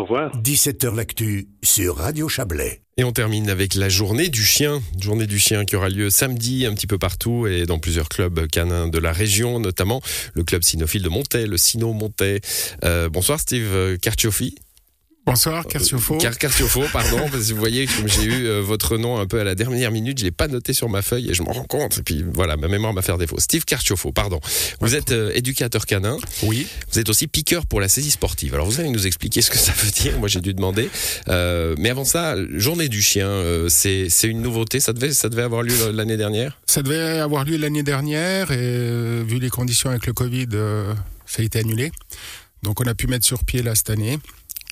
Au revoir. 17h L'actu sur Radio Chablais. Et on termine avec la journée du chien. Journée du chien qui aura lieu samedi un petit peu partout et dans plusieurs clubs canins de la région, notamment le club cynophile de Montaix, le Sino Montaix. Euh, bonsoir Steve Carcioffi. Bonsoir, Carciofo. Car Carciofo, pardon, parce que vous voyez, comme j'ai eu euh, votre nom un peu à la dernière minute, je l'ai pas noté sur ma feuille et je m'en rends compte. Et puis voilà, ma mémoire m'a fait défaut. Steve Carciofo, pardon. Vous êtes euh, éducateur canin. Oui. Vous êtes aussi piqueur pour la saisie sportive. Alors vous allez nous expliquer ce que ça veut dire. Moi, j'ai dû demander. Euh, mais avant ça, journée du chien, c'est une nouveauté. Ça devait ça devait avoir lieu l'année dernière? Ça devait avoir lieu l'année dernière et vu les conditions avec le Covid, ça a été annulé. Donc on a pu mettre sur pied là cette année,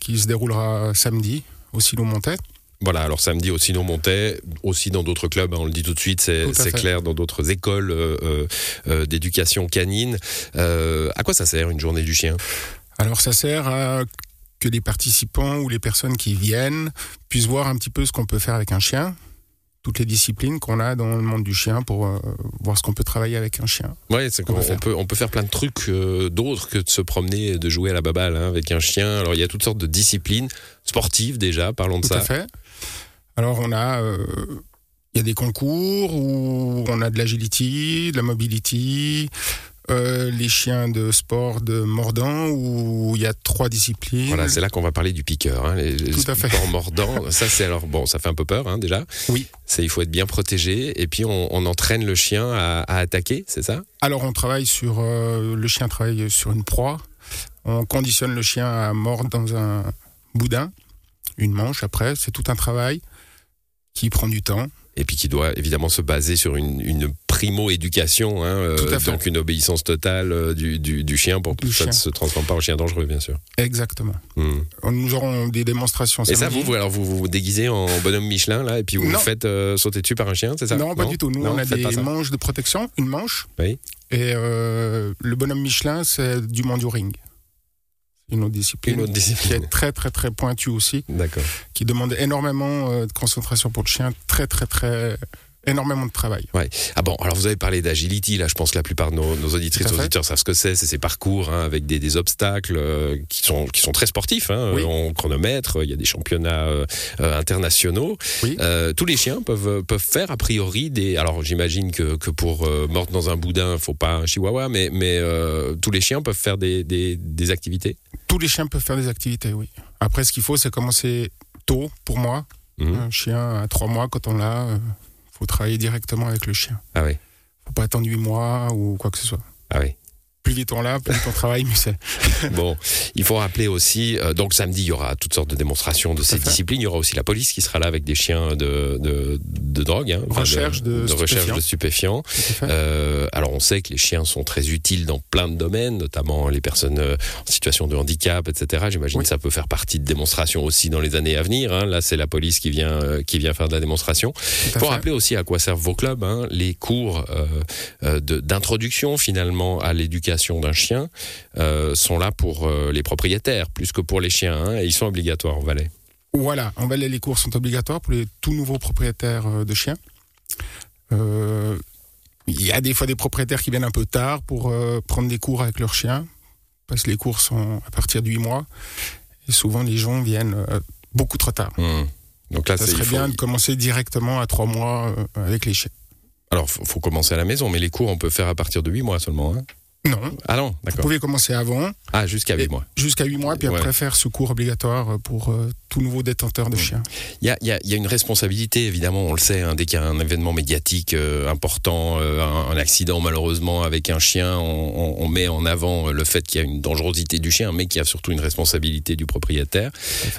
qui se déroulera samedi au Silo Montet. Voilà, alors samedi aussi dans Montais, aussi dans d'autres clubs, hein, on le dit tout de suite, c'est clair, dans d'autres écoles euh, euh, euh, d'éducation canine. Euh, à quoi ça sert une journée du chien? Alors ça sert à que les participants ou les personnes qui viennent puissent voir un petit peu ce qu'on peut faire avec un chien, toutes les disciplines qu'on a dans le monde du chien pour euh, voir ce qu'on peut travailler avec un chien. Ouais, c'est On qu'on peut faire. on peut, on peut faire plein de trucs euh, d'autres que de se promener et de jouer à la baballe hein, avec un chien. Alors il y a toutes sortes de disciplines sportives déjà, parlons de Tout ça. à fait. Alors on a, euh, il y a des concours où on a de l'agility, de la mobility, euh, les chiens de sport de mordant où il y a trois disciplines. Voilà, c'est là qu'on va parler du piqueur, hein, les, Tout à fait. sports mordants. Ça, c'est alors bon, ça fait un peu peur hein, déjà. Oui. C'est il faut être bien protégé et puis on, on entraîne le chien à, à attaquer, c'est ça? Alors on travaille sur, euh, le chien travaille sur une proie. On conditionne le chien à mordre dans un boudin, une manche après. C'est tout un travail qui prend du temps. et puis qui doit évidemment se baser sur une, une primo-éducation, hein, euh, donc une obéissance totale euh, du, du, du chien pour que ça ne se transforme pas en chien dangereux, bien sûr. Exactement. Hmm. Nous aurons des démonstrations. Et ça, vous, vous, alors vous vous déguisez en bonhomme Michelin là, et puis vous vous faites euh, sauter dessus par un chien, c'est ça? Non, pas du tout. Nous, Non, on a des manches de protection, une manche. Oui. Et euh, le bonhomme Michelin, c'est du ring. Une autre discipline. Une autre Qui est très, très, très pointue aussi. D'accord. Qui demande énormément euh, de concentration pour le chien. Très, très, très. Énormément de travail. Ah bon, alors vous avez parlé d'agility, là je pense que la plupart de nos, nos auditrices et auditeurs savent ce que c'est, c'est ces parcours hein, avec des, des obstacles euh, qui, sont, qui sont très sportifs, hein, Oui. on chronomètre, il y a des championnats euh, euh, internationaux. Oui. Euh, tous les chiens peuvent, peuvent faire a priori des... Alors j'imagine que, que pour mordre dans un boudin, faut pas un chihuahua, mais, mais tous les chiens peuvent faire des, des, des activités? Tous les chiens peuvent faire des activités, oui. Après, ce qu'il faut, c'est commencer tôt, pour moi. Mhm. Un chien à trois mois, quand on l'a, faut travailler directement avec le chien. Ah oui, faut pas attendre huit mois ou quoi que ce soit. ah oui. Plus vite on l'a, plus vite on travaille, mieux c'est. Bon, il faut rappeler aussi, euh, donc samedi, il y aura toutes sortes de démonstrations de ces disciplines. Il y aura aussi la police qui sera là avec des chiens de, de, de drogue, hein, enfin, Recherche de recherche de stupéfiants. Euh, alors on sait que les chiens sont très utiles dans plein de domaines, notamment les personnes euh, en situation de handicap, etc. J'imagine Oui. que ça peut faire partie de démonstrations aussi dans les années à venir. hein. Là, c'est la police qui vient qui vient faire de la démonstration. Il faut rappeler aussi à quoi servent vos clubs, hein, les cours d'introduction finalement à l'éducation d'un chien euh, sont là pour euh, les propriétaires plus que pour les chiens, hein, et ils sont obligatoires au Valais. Voilà, en Valais, les cours sont obligatoires pour les tout nouveaux propriétaires euh, de chiens. Euh, Il y a des fois des propriétaires qui viennent un peu tard pour euh, prendre des cours avec leurs chiens, parce que les cours sont à partir de 8 mois. Et souvent, les gens viennent euh, beaucoup trop tard. Hmm. Donc là, Ça il serait faut- bien de commencer directement à 3 mois euh, avec les chiens. alors faut, faut commencer à la maison, mais les cours on peut faire à partir de 8 mois seulement. Hein. Non, Ah non, vous pouvez commencer avant, Ah jusqu'à 8 Et- mois. jusqu'à 8 mois, puis Ouais. après faire ce cours obligatoire pour euh, tout nouveau détenteur de Mm. chiens. Il y a, il y a- il y a une responsabilité, évidemment, on le sait, hein, dès qu'il y a un événement médiatique euh, important, euh, un, un accident malheureusement avec un chien, on, on- on met en avant euh, le fait qu'il y a une dangerosité du chien, mais qu'il y a surtout une responsabilité du propriétaire.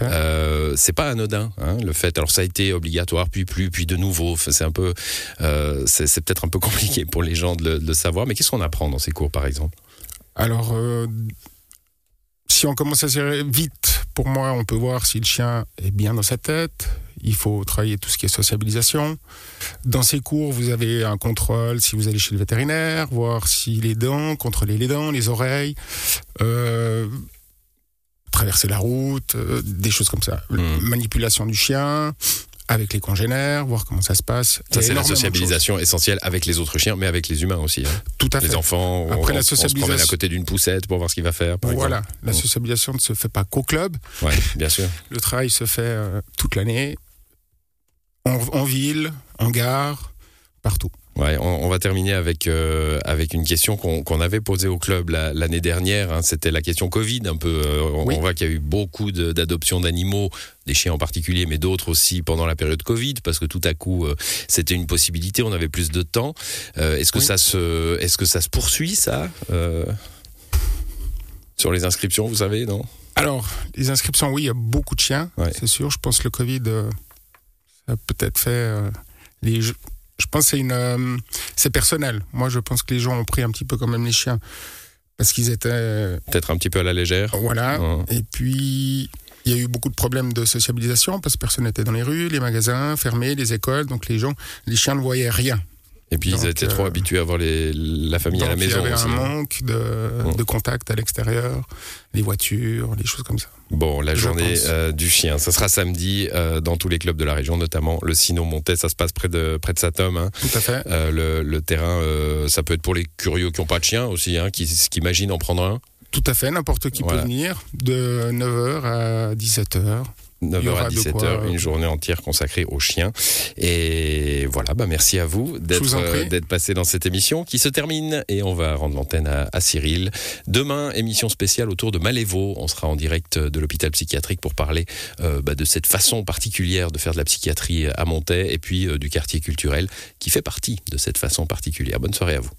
Euh, c'est pas anodin, hein, le fait. Alors ça a été obligatoire, puis plus, puis de nouveau. C'est un peu, euh, c'est c'est peut-être un peu compliqué pour les gens de le, de le savoir. Mais qu'est-ce qu'on apprend dans ces cours, par exemple Alors, euh, si on commence assez vite, pour moi, on peut voir si le chien est bien dans sa tête. Il faut travailler tout ce qui est sociabilisation. Dans ces cours, vous avez un contrôle si vous allez chez le vétérinaire, voir si les dents, contrôler les dents, les oreilles, euh, traverser la route, euh, des choses comme ça. Mm. Manipulation du chien, avec les congénères, voir comment ça se passe. Ça, c'est la sociabilisation essentielle avec les autres chiens, mais avec les humains aussi. hein. Tout à Les fait. enfants, on, Après, la on- on se promène à côté d'une poussette pour voir ce qu'il va faire. Par Voilà, la sociabilisation ne se fait pas qu'au club. Ouais, bien sûr. Le travail se fait euh, toute l'année, en, en ville, en gare, partout. Ouais, on, on va terminer avec euh, avec une question qu'on avait posée au club la- l'année dernière. hein. C'était la question Covid un peu. Euh, on, Oui. on voit qu'il y a eu beaucoup de- d'adoptions d'animaux, des chiens en particulier, mais d'autres aussi pendant la période Covid, parce que tout à coup euh, c'était une possibilité. On avait plus de temps. Euh, est-ce que Oui. ça se est-ce que ça se poursuit ça euh, sur les inscriptions, vous savez, non? Alors, les inscriptions, oui, il y a beaucoup de chiens, Ouais. c'est sûr. Je pense que le Covid, ça a peut-être fait. les, je, pense que c'est une, euh, c'est personnel. Moi, je pense que les gens ont pris un petit peu quand même les chiens parce qu'ils étaient, euh, Peut-être un petit peu à la légère. voilà. Et puis, il y a eu beaucoup de problèmes de sociabilisation parce que personne n'était dans les rues, les magasins fermés, les écoles, donc les gens, les chiens ne voyaient rien. Et puis Donc, ils étaient trop euh, habitués à voir les, la famille à la maison Il y avait aussi. un manque de, de contact à l'extérieur, les voitures, les choses comme ça. Bon, la Je journée euh, du chien, ça sera samedi euh, dans tous les clubs de la région, notamment le Sino Montais, ça se passe près de près de Satom. Hein. Tout à fait. Euh, le, le terrain, ça peut être pour les curieux qui n'ont pas de chien aussi, hein, qui, qui imaginent en prendre un. Tout à fait, n'importe qui Voilà. peut venir de 9h à 17h. 9h aura à de 17h, quoi, une journée entière consacrée aux chiens. Et voilà, bah merci à vous euh, d'être passé dans cette émission qui se termine et on va rendre l'antenne à, à Cyril. Demain, émission spéciale autour de Malévo. On sera en direct de l'hôpital psychiatrique pour parler euh, bah, de cette façon particulière de faire de la psychiatrie à Montaix et puis euh, du quartier culturel qui fait partie de cette façon particulière. Bonne soirée à vous.